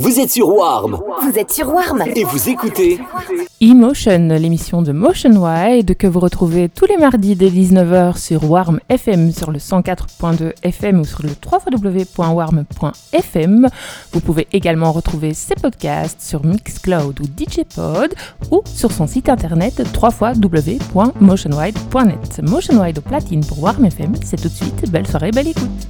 Vous êtes sur Warm Vous êtes sur Warm et vous écoutez Emotion, l'émission de Motion Wide que vous retrouvez tous les mardis dès 19h sur Warm FM sur le 104.2 FM ou sur le www.warm.fm. Vous pouvez également retrouver ses podcasts sur Mixcloud ou DJpod ou sur son site internet www.motionwide.net. Motion Wide au platine pour Warm FM, c'est tout de suite. Belle soirée, belle écoute.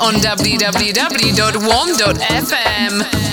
On www.warm.fm.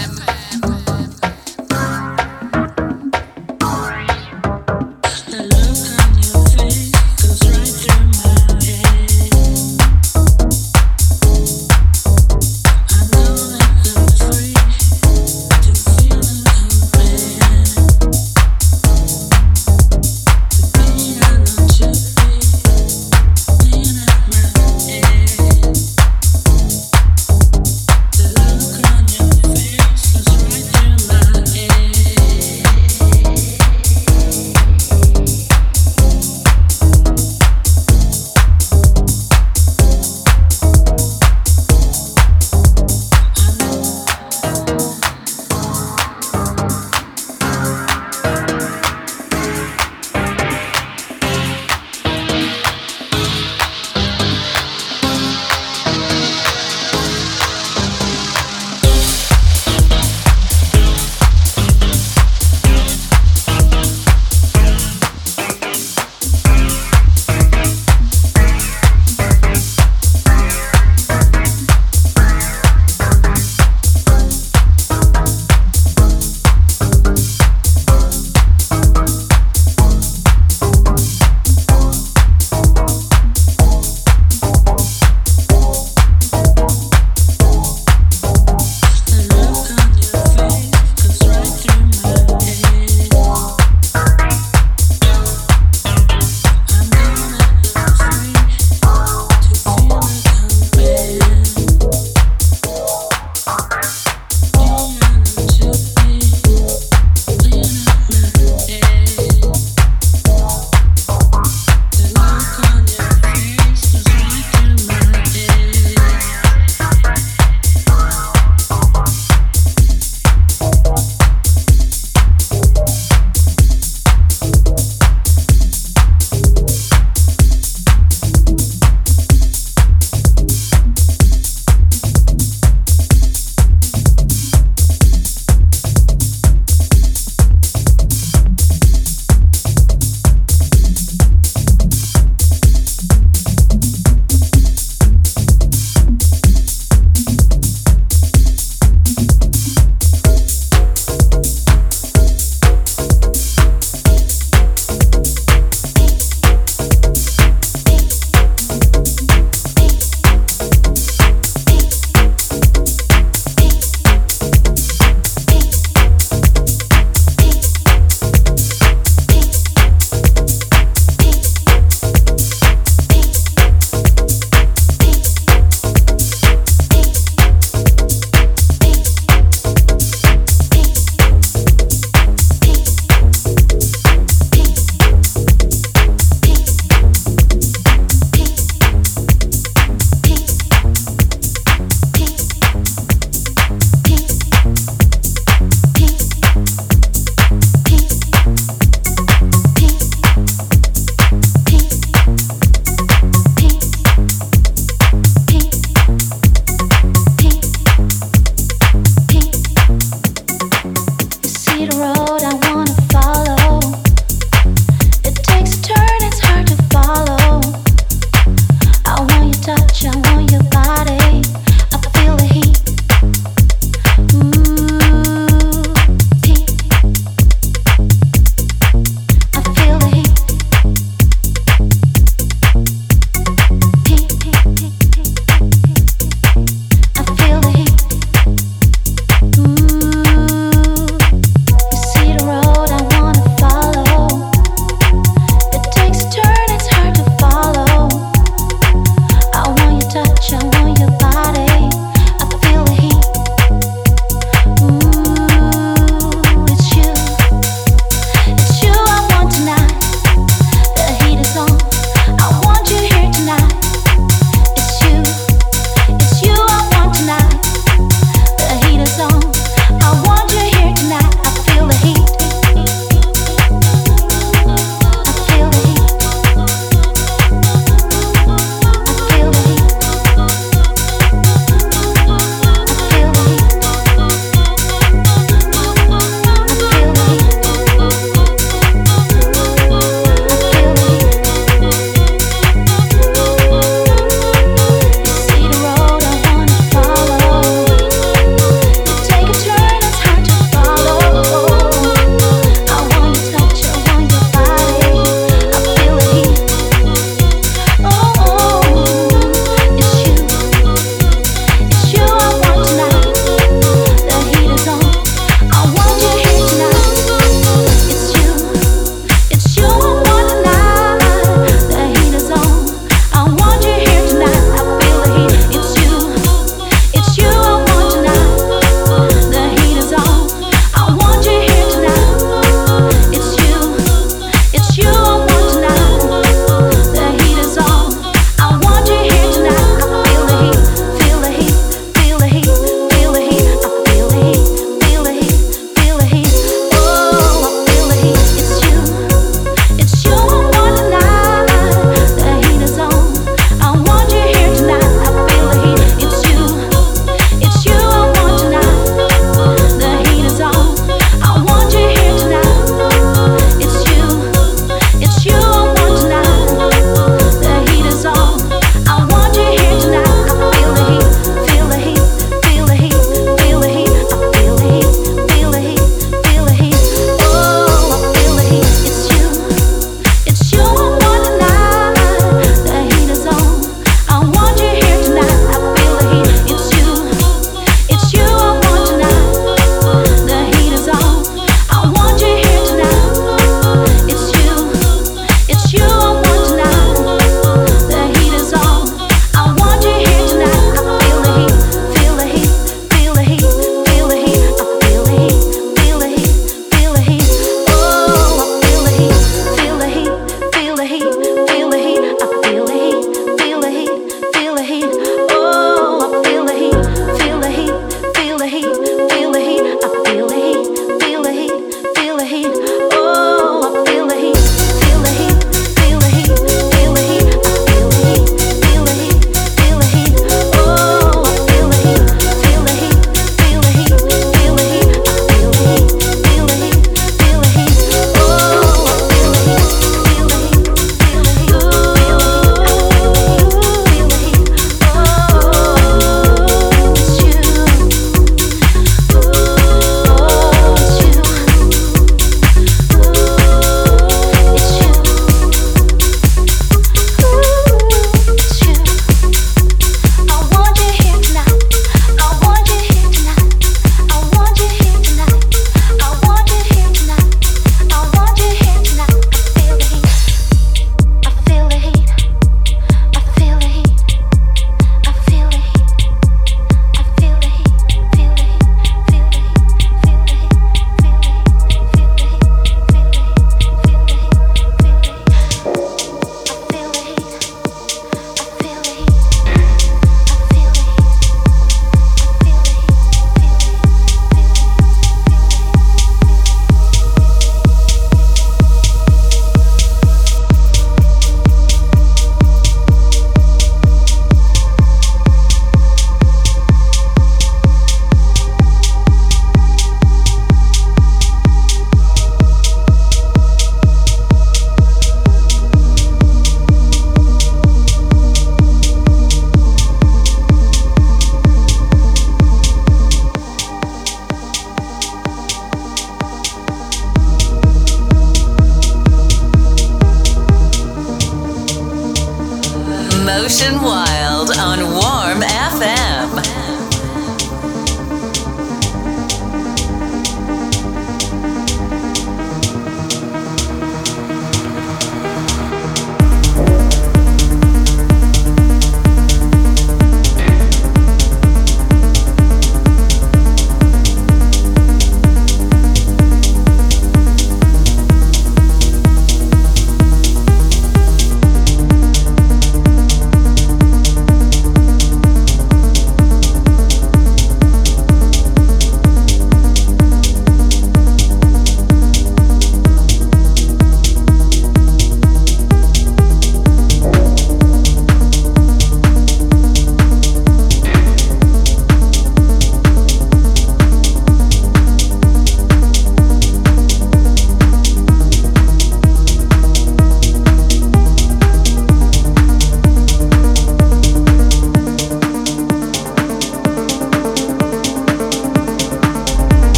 Emotion Wild on